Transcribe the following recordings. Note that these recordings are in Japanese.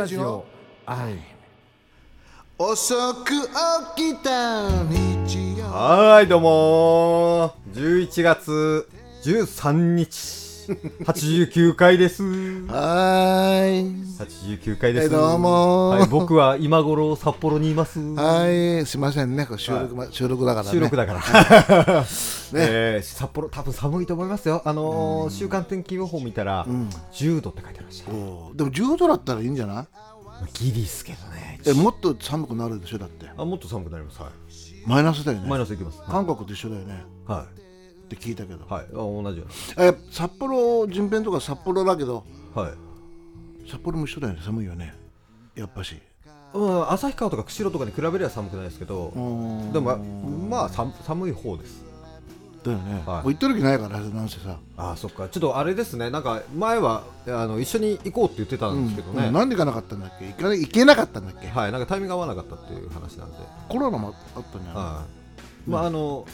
ラジオ。愛遅く起きた日曜。はいどうもー。11月13日89回です。はーい。89回です、はいどうも。はい、僕は今頃札幌にいます。はい。すいませんね。これ収録,、ま収録だからね。収録だから、えー札幌多分寒いと思いますよ。あのー週間天気予報見たら、10度って書いてましたでも10度だったらいいんじゃない？ギリっすけどね。えもっと寒くなるでしょだって。あもっと寒くなります。はい。マイナスだよね。マイナスいきます。韓国と一緒だよね。はって聞いたけど、いはい。あ同じよえ札幌人編とか札幌だけど。うなはい。札幌も一緒だよね。寒いよね。やっぱし。うん、旭川とか釧路とかに比べれば寒くないですけど、うん。でもまあ寒寒い方です。だよね、はい。もう行ってる気ないからなんせさ。ああそっか。ちょっとあれですね。なんか前はあの一緒に行こうって言ってたんですけどね、うん。なんで行かなかったんだっけ？行かな行けなかったんだっけ、はい。なんかタイミング合わなかったっていう話なんで、コロナもあったんじゃない、はい。まああの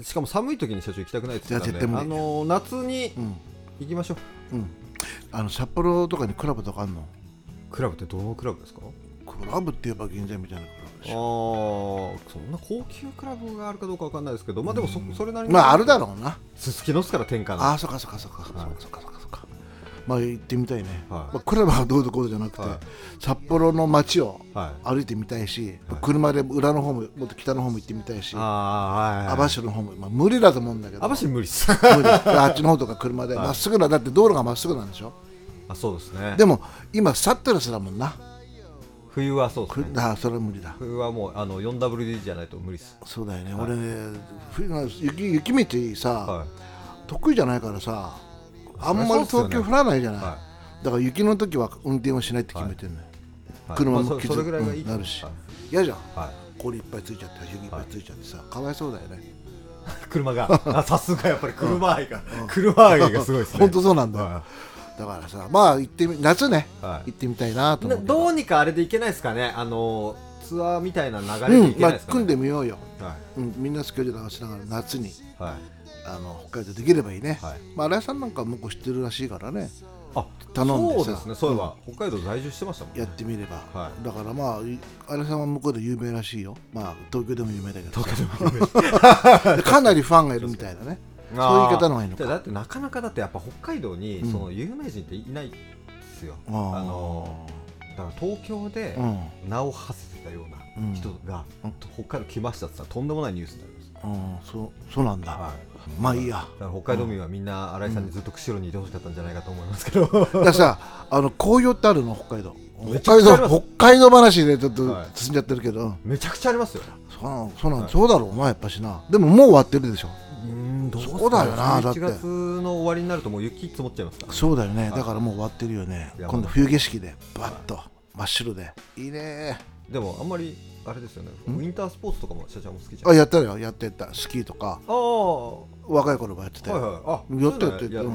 しかも寒い時に社長行きたくないって言ってたんであの夏にうん。行きましょう、うん。あの札幌とかにクラブとかあんの？クラブってどのクラブですか？クラブって言えば銀座みたいなクラブでああしょそんな高級クラブがあるかどうかわかんないですけどまあでもそそれなりに。まああるだろうな。すすきのすから天下の。ああそっかそっかそっかそっかそっかまあ行ってみたいね、はい。まあ、クラブはどうぞこうぞじゃなくて、はい。札幌の街をはい。歩いてみたいし、車で裏の方ももっと北の方も行ってみたいし網走の方も、まあ、無理だと思うんだけど。網走無理っす。あっちの方とか車で はい。まっすぐなだって道路がまっすぐなんでしょ？あそうですね。でも今サットレスだもんな、冬はそうですね。くああそれは無理だ。冬はもうあの 4WD じゃないと無理です。そうだよね、俺ね冬が雪雪道さ、は得意じゃないからさあんまり東京降らないじゃない、はだから雪の時は運転をしないって決めてんのよ、はい。車も傷まあう。んなるし。はい。嫌じゃん。はい。氷いっぱいついちゃって雪いっぱいついちゃってさ、かわいそうだよね。車が。あさすがやっぱり車愛が。車愛がすごいですね。本当そうなんだよ、はだからさまあ行ってみ夏ね、はい。行ってみたいなとどどうにかあれでいけないですかね。あのツアーみたいな流れでいうんまあけないですかね？組んでみようよ、はうん、みんなスケジュール合わせながら夏にいはい。あの北海道できればいいね、はい。まあ新井さんなんか向こう知ってるらしいからね。あ頼んでさ。そうですねそういえば北海道在住してましたもんね。やってみれば、はい。だからまあい新井さんは向こうで有名らしいよ。まあ東京でも有名だけど。東京でもで かなりファンがいるみたいだね。そういう言い方の方がいいのか。だってなかなかだってやっぱ北海道にうん。その有名人っていないですよ、あー。のだから東京でうん。名を馳せてたような人が、うん。北海道来ましたって言ったらとんでもないニュースになります、うん。そうそうなんだ、はい。まあいいや。北海道民はみんな新井さんにずっと釧路にいてほしかったんじゃないかと思いますけど、だからさあの紅葉ってあるの？北海道。北海道北海道話でちょっとはい。進んじゃってるけど、めちゃくちゃありますよ。そうそうなん、はい。そうだろうなやっぱしな。でももう終わってるでしょうんどそうだよなだって。1月の終わりになるともう雪積もっちゃいますから、そうだよね、はい。だからもう終わってるよね。今度冬景色でバッと真っ白で。いいね。でもあんまりあれですよね。ウん？ィンタースポーツとかも社長も好きじゃん。あやったよ。やってた。スキーとか。あ若い頃もやってたいはい。よ、あやってや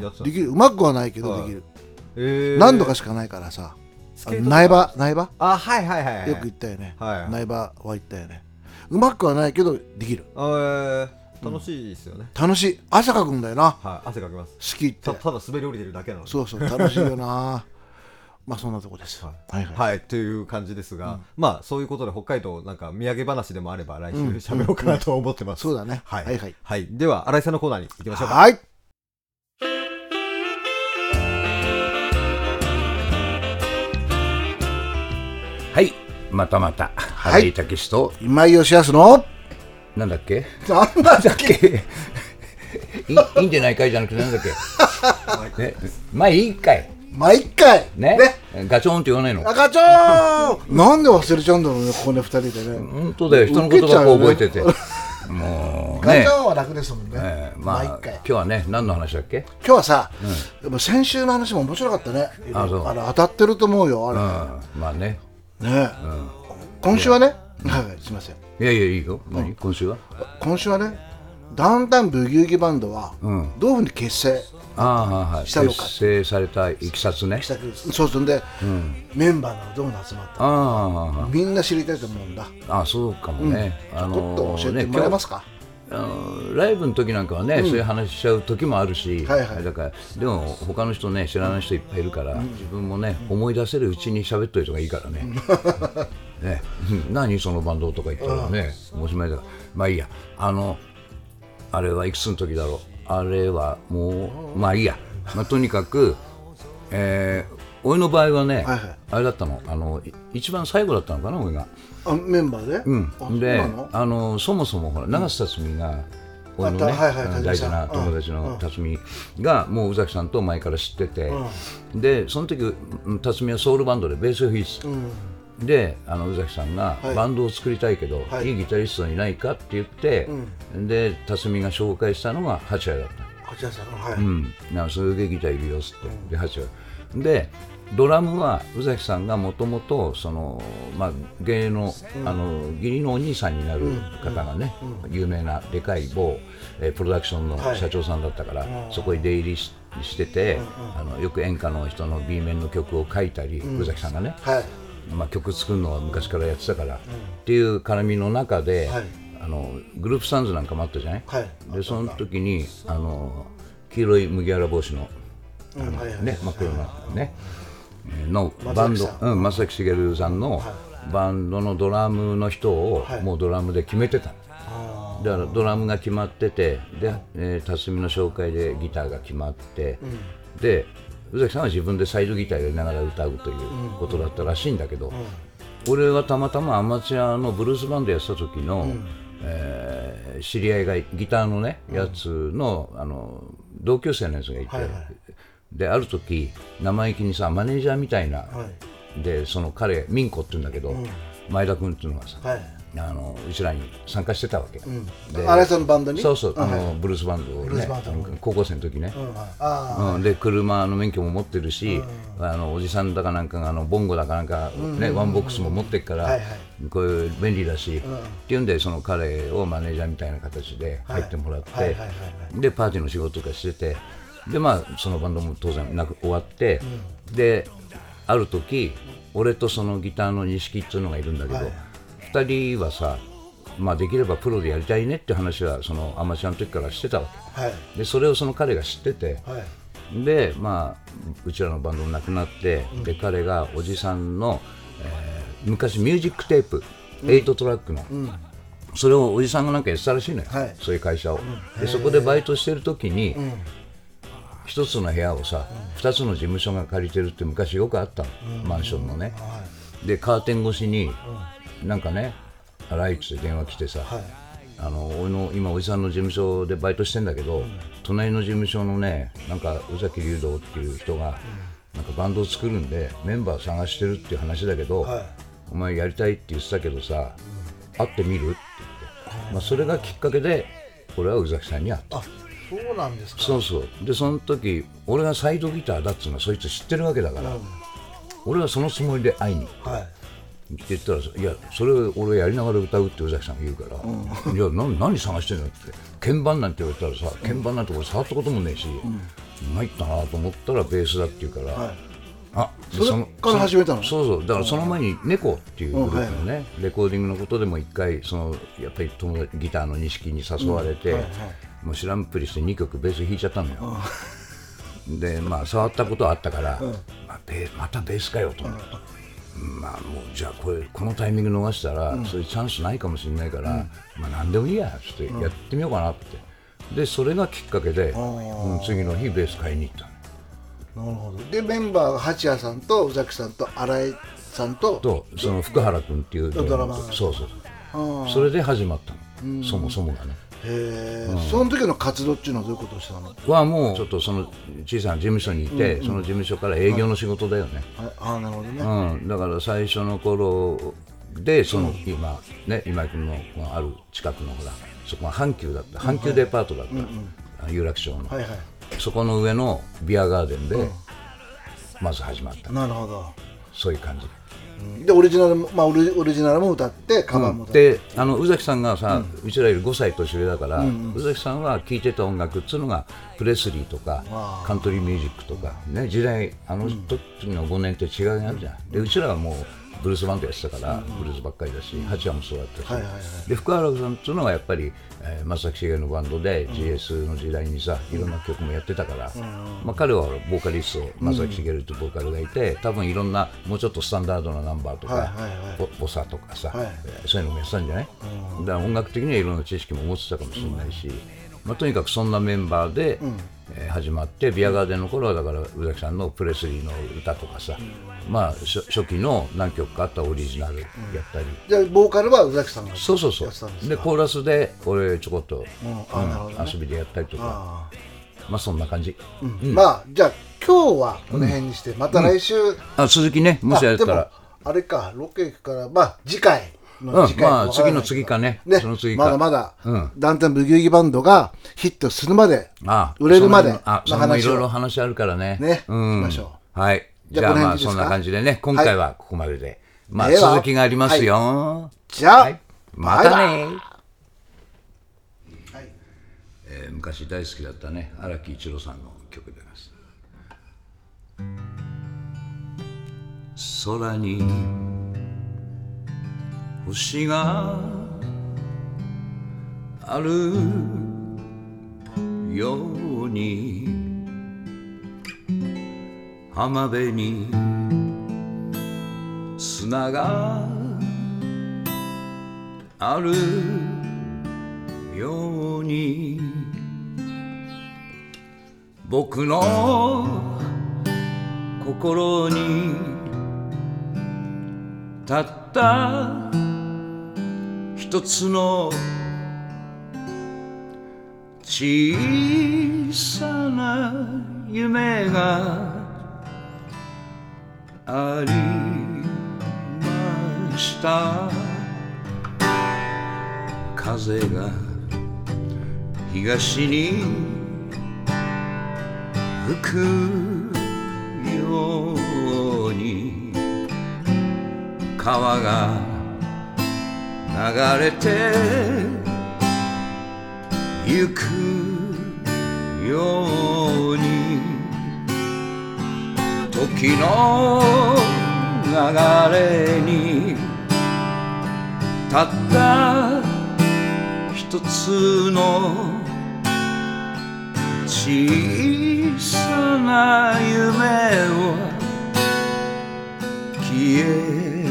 ったできる。うまくはないけどはい。できる、えー。何度かしかないからさ。苗場？苗場？あはいはいはいはい。よく行ったよね、苗場は行ったよね。うまくはないけどできる。あー楽しいですよね、楽しい。汗かくんだよな。はい汗かきます。スキーって。たただ滑り降りてるだけなので。そうそう楽しいよな。まあそんなとこです、ははいはい、はい、という感じですが、まあそういうことで北海道なんか土産話でもあれば来週喋ろうかなと思ってます、そうだね。はい。はいはい。はい、では新井さんのコーナーに行きましょうか。はい。はい、またまた、原井武史と、今井義康のなんだっけ？なんだっけ？いいいいんじゃないかいじゃなくて、なんだっけ？ね、まあいいかい。毎回ねガチョーンって言わないの？赤ちゃんなんで忘れちゃうんだろうねここね二人でね。本当だよ、人の言葉を覚えてて。もうね。赤ちゃ、んは楽ですもんね、えーまあ、毎今回日はね、何の話だっけ？今日はさ、でも先週の話も面白かったね。あそう。の当たってると思うよあれ、うん、まあね。ね、今週はね、はいはいすみませんいやいや、いいよ。何？今週は？今週はねダウンタウンブギウギバンドは、ん。どういうふうに結成ああ、はいはい。したのか。結成されたいきさつね。し。たかそうすんで、メンバーがどう集まったああ、みんな知りたいと思うんだ。ああ、そうかもね。あちょっとの教えてね、もらえますか、あのライブの時なんかはね、そういう話しちゃう時もあるし、はいはい。だからでも他の人ね知らない人いっぱいいるから、自分もね思い出せるうちに喋っといた方がいいからね。ね。うん。何そのバンドとか言ったらねおしまいだから。まあいいや。あのあれはいくつの時だろう。あれはもうまあいいや、まあ、とにかく、えー俺の場合はね、はいはい。あれだったの。あのい一番最後だったのかな俺が。あメンバーで、うん。であのそもそもほら長瀬辰巳が、俺のね、あはいはい大事な友達の辰巳がもう宇崎さんと前から知ってて、でその時うん辰巳はソウルバンドでベースを弾いてた、であの宇崎さんが、はい。バンドを作りたいけど、はい。い、いギタリストいないかって言って、で辰巳が紹介したのが八谷だった。八谷さん。はい、うん、なんういうギターいるよっつって、で八話でドラムは宇崎さんがもともとその、まあ、芸の,、あの義理のお兄さんになる方がね、有名なでかい某、えープロダクションのはい。社長さんだったから、そこに出入りししてて、あのよく演歌の人の B 面の曲を書いたり、宇崎さんがね、はい。まあ、曲作るのは昔からやってたから、っていう絡みの中で、はい。あのグループサンズなんかもあったじゃない、はい。でその時にあの黄色い麦わら帽子のうん。はいはいね真っ黒なね。えーのバンドうん松崎しげるさんのバンドのドラムの人をはい。もうドラムで決めてただからドラムが決まっててで、えー辰巳の紹介でギターが決まって、で宇崎さんは自分でサイドギターやりながら歌うということだったらしいんだけど、俺はたまたまアマチュアのブルースバンドやってた時の、えー知り合いがギターのねやつの,、あの同級生のやつがいて、はいはいである時生意気にさマネージャーみたいな、はい。でその彼ミンコって言うんだけど、前田君っていうのがさ、はい。あのうちらに参加してたわけ、で新井さんのバンドに？そうそう、ああはい。のブルースバンドをね高校生の時ね、うんうん、で車の免許も持ってるし、あのおじさんだかなんかがあのボンゴだかなんか、ねワンボックスも持ってるから、はいはい。こういう便利だし、っていうんでその彼をマネージャーみたいな形で入ってもらって、でパーティーの仕事とかしててでまあそのバンドも当然なく終わって、である時俺とそのギターの錦っていうのがいるんだけど、はい。2人はさまあ、できればプロでやりたいねって話はそのアマチュアの時からしてたわけ。はい。でそれをその彼が知ってて、はい。でまあうちらのバンドもなくなって、で彼がおじさんの、えー昔ミュージックテープ、8トラックの、それをおじさんがなんかやってたらしいのよ、はい。そういう会社を、でそこでバイトしてる時に、一つの部屋をさ、二つの事務所が借りてるって昔よくあったの、マンションのね、でカーテン越しに、なんかね「ライツ」で電話来てさ、はい。あの俺の今おじさんの事務所でバイトしてんだけど、隣の事務所のねなんか宇崎竜道っていう人が、なんかバンドを作るんでメンバー探してるっていう話だけど、はい。お前やりたいって言ってたけどさ、会ってみる？って言って、まあ、それがきっかけで俺は宇崎さんに会った。あそうなんですか。そうそう。でその時俺がサイドギターだっつうのはそいつ知ってるわけだから、俺はそのつもりで会いに。行ってはい。って言ったらさ「いやそれ俺やりながら歌う」って宇崎さんが言うから「いやな何探してんの?」って鍵盤なんて言われたらさ鍵盤なんて俺触ったこともねえし、参ったなと思ったらベースだって言うから、はい。あでそれから始めたの？そうそう。だからその前に「猫」っていうグループのね、レコーディングのことでも一回そのやっぱり友達ギターの錦に誘われて、はいはいもう知らんぷりして2曲ベース弾いちゃったのよ、でまあ触ったことはあったから、まあ、ベーまたベースかよと思って、まあもうじゃあこれこのタイミング逃したら、そういうチャンスないかもしれないから、まあ何でもいいやちょっとやってみようかなって、でそれがきっかけで、うん次の日ベース買いに行ったの。なるほど。でメンバーが八谷さんと宇崎さんと新井さんととその福原君っていうドラマーそうそうそう。それで始まったの、そもそもがねへえ、その時の活動っていうのはどういうことをしたの？はもうちょっとその小さな事務所にいて、その事務所から営業の仕事だよね、ああなるほどね、うん、だから最初の頃でその今ね今井君のある近くのほらそこは阪急だった阪急デパートだった、有楽町の、はいはい。そこの上のビアガーデンでまず始まった、なるほど。そういう感じでオリジナルも、まあ、オリオリジナルも歌ってカバーも歌って、であの宇崎さんがさ、うちらより5歳年上だから、宇崎さんは聴いてた音楽っつうのがプレスリーとかカントリーミュージックとか、ね、時代あの時の5年って違いがあるじゃん、でうちらはもうブルースバンドやってたから、ブルースばっかりだし八話もそうだったし、はいはいはいで福原さんっていうのはやっぱり、えー、松崎しげるのバンドで GS の時代にさいろんな曲もやってたから、まあ、彼はボーカリスト松崎しげるってボーカルがいて多分いろんなもうちょっとスタンダードなナンバーとか、はいはいはい。ボボサとかさ、はい。えーそういうのもやってたんじゃない、だから音楽的にはいろんな知識も持ってたかもしれないし、まあ、とにかくそんなメンバーで、えー始まってビアガーデンの頃はだから宇崎さんのプレスリーの歌とかさ、まあ初初期の何曲かあったオリジナルやったり、じゃあボーカルは宇崎さんがそうそうそう。でコーラスで俺ちょこっと、うん。ね。遊びでやったりとか。あまあそんな感じ、ーまあじゃあ今日はこの辺にしてまた来週。あ続きねもしやったら。あれかロケ行くからまあ次回のうん。次回まあ次の次かね。ねその次か。まだまだ、うん。ダンテンブギウギバンドがヒットするまであ売れるまであのそのいろいろ話あるからね。ねうん、しましょはいじゃあまあそんな感じでね今回はここまでで、まあ続きがありますよ、じゃあ、はい、またね。えー昔大好きだったね荒木一郎さんの曲でます。空に星があるように浜辺に砂があるように。僕の心にたった一つの小さな夢がありました。風が東に吹くように川が流れてゆくように。時の流れにたった一つの小さな夢は消え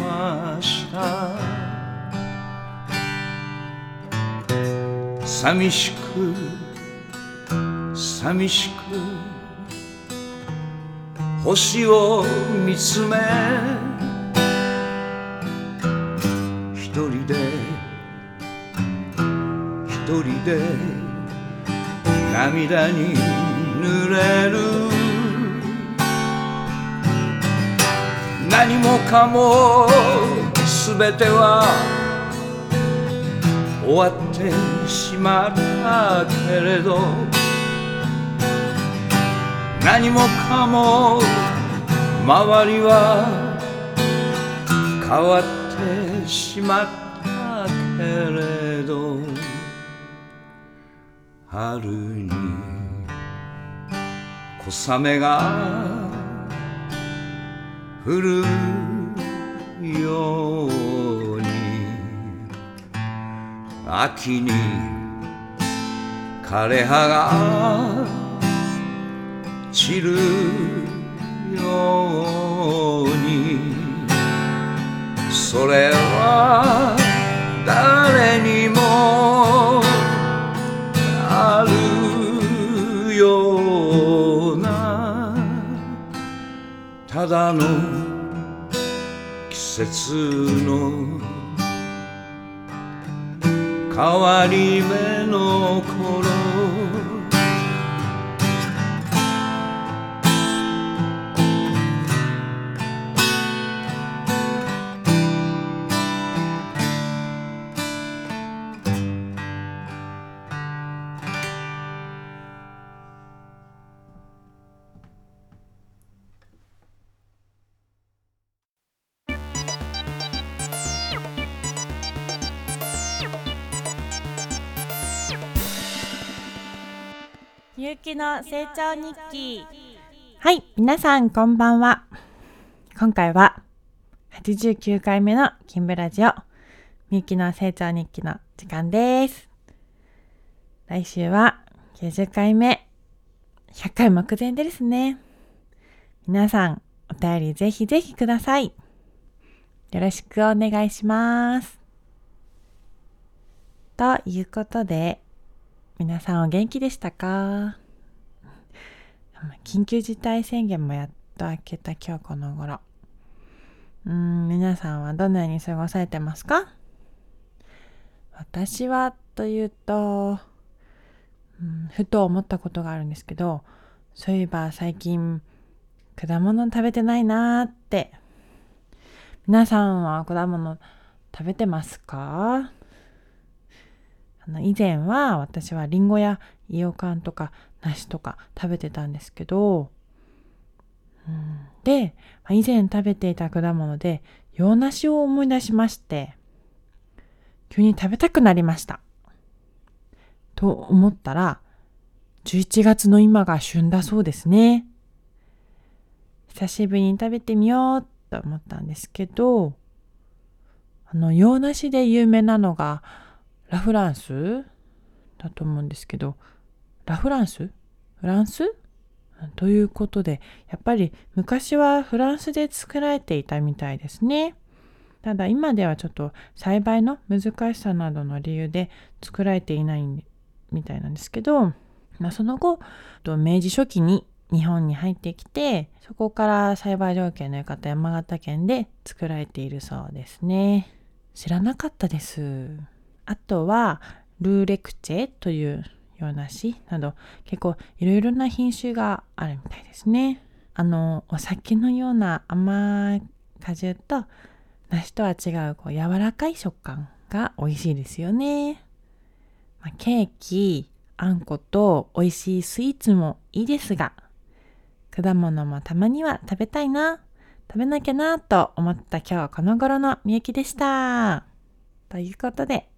ました。寂しく寂しく星を見つめ一人で一人で涙に濡れる。何もかも全ては終わってしまったけれど何もかも周りは変わってしまったけれど春に小雨が降るように秋に枯葉が散るようにそれは誰にもあるようなただの季節の変わり目の頃。ゆうきの成長日記はい皆さんこんばんは今回は89回目の金ブラジオ、みゆきの成長日記の時間です。来週は90回目、100回目前ですね。皆さん、お便りぜひぜひください。よろしくお願いします。ということで、皆さんお元気でしたか？緊急事態宣言もやっと明けた今日この頃。うん、皆さんはどのように過ごされてますか？私はというと、うん、ふと思ったことがあるんですけど、そういえば最近果物食べてないなーって。皆さんは果物食べてますか？あの以前は私はリンゴやイヨカンとか梨とか食べてたんですけど、うん、で、以前食べていた果物で洋梨を思い出しまして、急に食べたくなりました。と思ったら、11月の今が旬だそうですね。久しぶりに食べてみようと思ったんですけど、あの、洋梨で有名なのが、ラフランス？だと思うんですけど、ラフランス？フランス？ということで、やっぱり昔はフランスで作られていたみたいですね。ただ今ではちょっと栽培の難しさなどの理由で作られていないみたいなんですけど、まあ、その後、明治初期に日本に入ってきて、そこから栽培条件の良かった山形県で作られているそうですね。知らなかったです。あとは、ルーレクチェという洋梨など結構いろいろな品種があるみたいですね。あの、お酒のような甘い果汁と梨とは違うこう柔らかい食感が美味しいですよね。まあ、ケーキ、あんこと美味しいスイーツもいいですが、果物もたまには食べたいな、食べなきゃなと思った今日はこの頃のみゆきでした。ということで、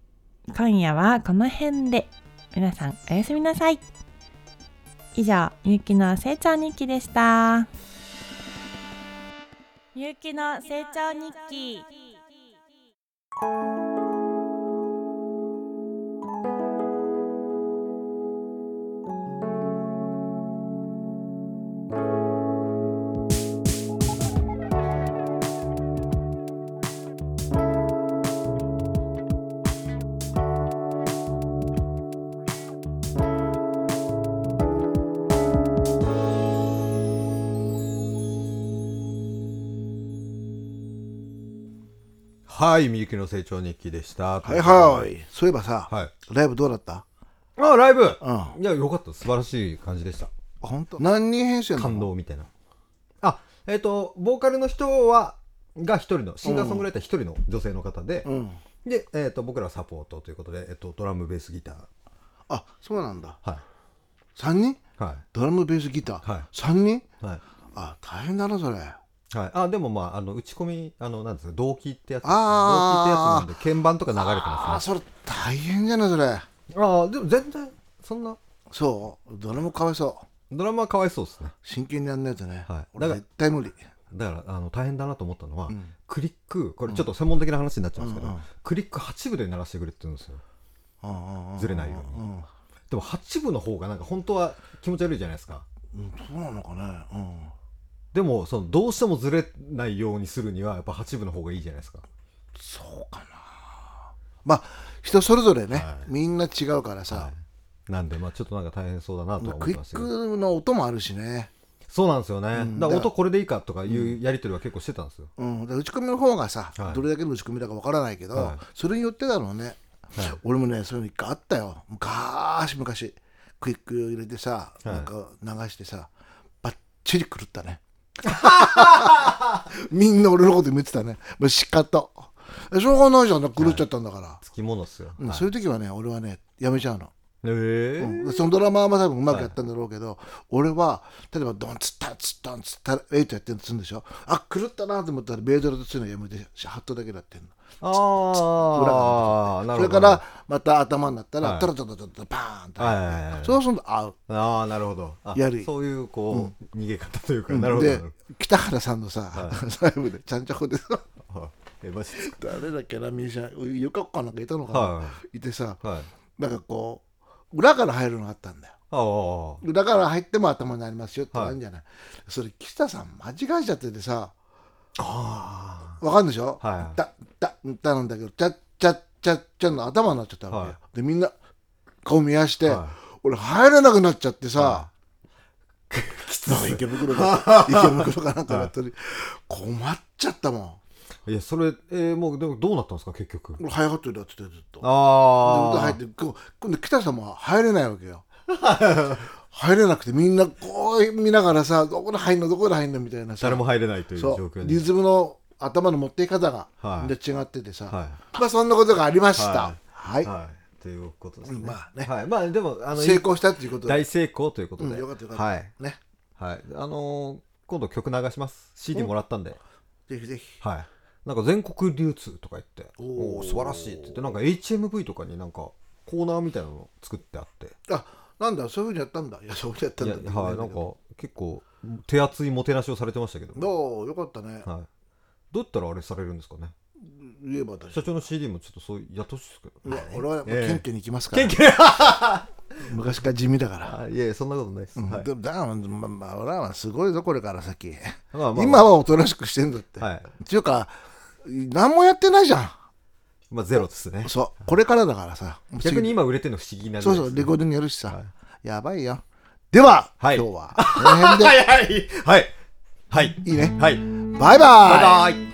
今夜はこの辺で皆さんおやすみなさい。以上、みゆきの成長日記でした。みゆきの成長日記。はい、みゆきの成長日記でした。はいはいそういえばさ、はい。ライブどうだった？あ、ライブうんいや、よかった。素晴らしい感じでした。本当？何人編成なの？感動みたいな。あ、えっ、と、ボーカルの人は、が一人の、シンガーソングライター一人の女性の方で、うんで、えっ、と、僕らはサポートということで、えっ、と、ドラム、ベース、ギター。あそうなんだは3人？い。はドラムベースギター、はい3人？い。はい。あ大変だなそれはい、あでもまああの打ち込みあのなんですか同期ってやつ。あー。同期ってやつなんで鍵盤とか流れてあますね。それ大変じゃないそれ。ああでも全然そんな。そう。ドラムかわいそう。ドラマはかわいそうですね。真剣にやんないとね、はい。俺だから絶対無理。だからあの大変だなと思ったのは、ん。クリックこれちょっと専門的な話になっちゃうんですけど、うんうんクリック8部で鳴らしてくれって言うんですよ。ずれないように。うん。でも8部の方がなんか本当は気持ち悪いじゃないですか。うんそうなのかね。うんでもそのどうしてもずれないようにするにはやっぱ8部の方がいいじゃないですか。そうかな。まあ人それぞれね、はい。みんな違うからさ、なんでまあちょっとなんか大変そうだなとは思クイッってましたけどクの音もあるしね、そうなんですよね、ん。だからだ音これでいいかとかいうやり取りは結構してたんですよ、うん、で打ち込みの方がさ、はい。どれだけの打ち込みだかわからないけど、はい。それによってだろうね、はい。俺もねそういうの一回あったよ。昔昔クイック入れてさ、はい。なんか流してさバッチリ狂ったねみんな俺のこと見てたね。もうしかとしょうがないじゃん。狂っちゃったんだから、つきものっすよ、うんはい。そういう時はね俺はねやめちゃうの。え。うんそのドラマは多分うまくやったんだろうけど、俺は例えばドンツッタツッドンツッタエイトやってるとするんでしょ。あ狂ったなと思ったらベードラとするのやめてハットだけでやってんのああなるほど。それからまた頭になったら、はい。トラトラトラトラパーンと、はいそうすると合う。ああなるほど。あやりそういうこう、逃げ方というか、なるほど。なで北原さんのさ、ライブでちゃんちゃこでさ。誰だっけなミュージシャンゆかっかなんかいたのかな、、はい。てさはい。なんかこう裏から入るのがあったんだよ。ああ裏から入っても頭になりますよってあるんじゃない、それ北さん間違えちゃっててさあわかんでしょ、はい。だだだなんだけどちゃっちゃっちゃっちゃの頭になっちゃったわけ。よ、はい。でみんな顔見やして、は俺入れなくなっちゃってさ、は なんか池袋か池袋かなんかだったり、困っちゃったもいやそれ、えー、もうでもどうなったんですか結局？ん俺ハイハットでやっててずっと。でああ歌入って今度北さんも入れないわけよ 入れなくてみんなこう見ながらさどこで入んのどこで入んのみたいなさ。誰も入れないという状況に。リズムの頭の持っていき方がはい。で違っててさ、はまあそんなことがありました。ははい、はい。ということですね。まあね。はい。まあでもあの成功したっていうことで。大成功ということで、うんよかったよかった、はい。ね。はい。あのー今度曲流します。CD もらったんで。ぜひぜひ。はい。なんか全国流通とか言って。おお素晴らしいって言って。なんか HMV とかになんかコーナーみたいなの作ってあって。あなんだそういうふうにやったんだ。いやそういうふうにやったんいだやはいなんか結構手厚いもてなしをされてましたけど、どうよかったね、はい、どうやったらあれされるんですかね？言えば私社長の CD もちょっとそうやってほしいですけど、うわ俺はもうええ謙虚に行きますから、昔から地味だから、あいやそんなことないです、はい。でもだまあまあ俺はすごいぞこれから先、まあまあ。今はおとなしくしてんだって、はい。っていうか何もやってないじゃんまあゼロですね。そう。これからだからさ。逆に今売れてるの不思議なんでそうそうレコーディングやるしさ、やばいよ。では、はい。今日はこの辺で。はいはい。はい。はい。いいね。はい。バイバイ。バイバイ。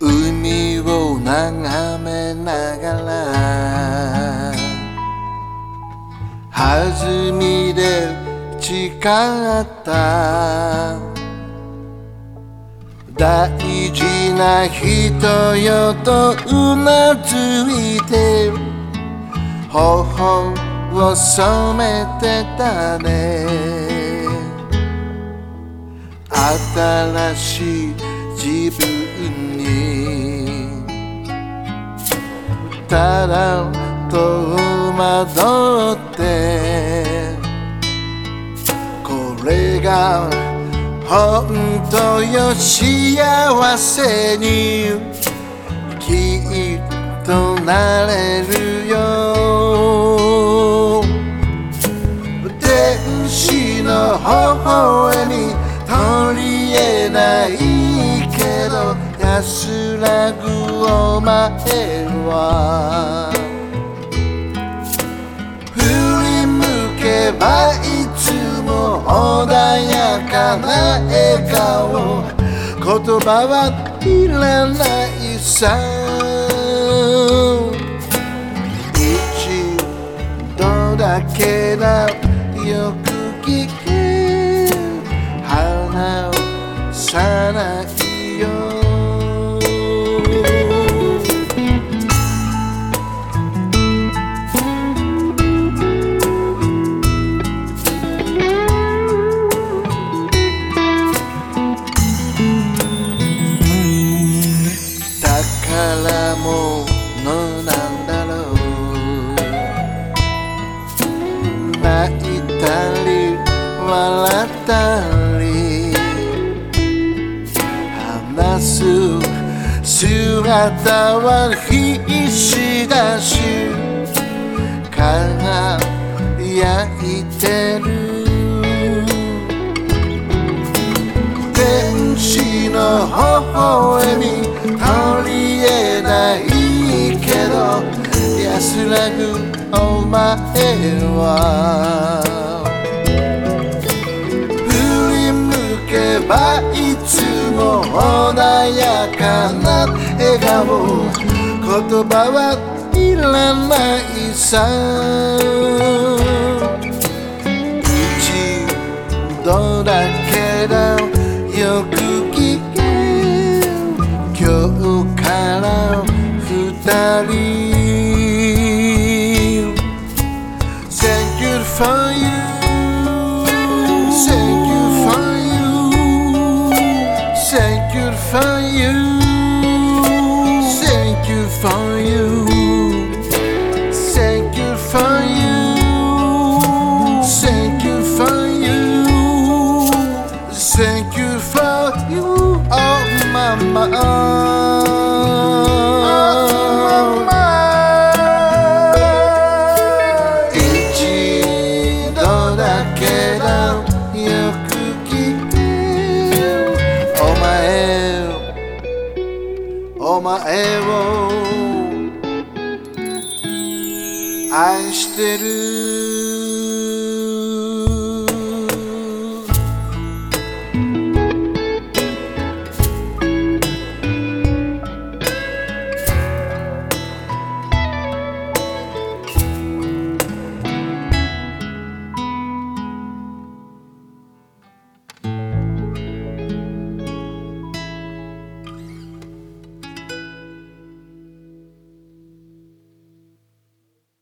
海を眺みで誓った。大事な人よとうなずいて頬を染めてたね。新しい自分にただ戸惑ってこれが本当よ幸せにきっとなれるよ。天使の微笑み取り得ないけど安らぐお前は顔言葉はいらないさ。一度だけだよく聞け花をさ。ないは振り向けばいつも穏やかな笑顔。言葉はいらないさ。一度だけだ。よく聞け。今日から二人。find